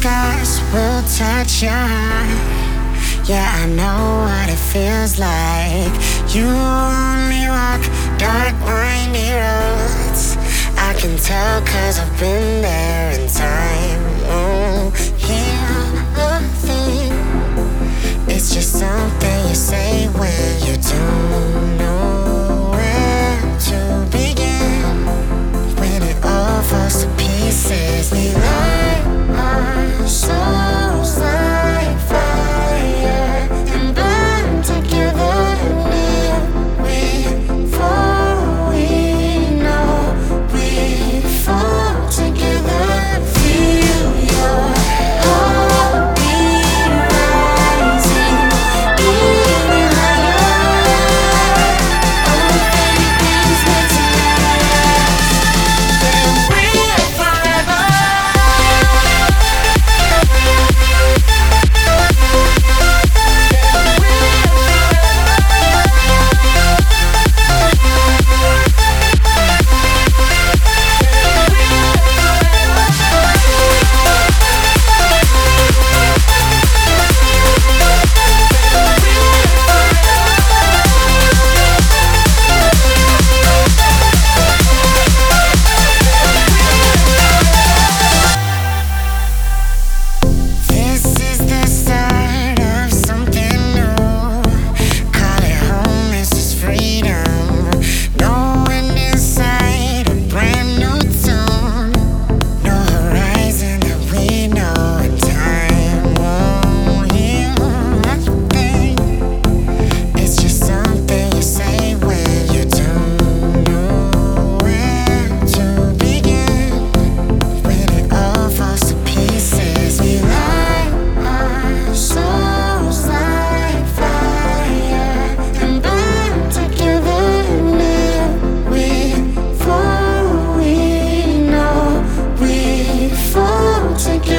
scars will touch heart. Yeah, I know what it feels like. You only walk dark, windy roads. I can tell cause I've been to get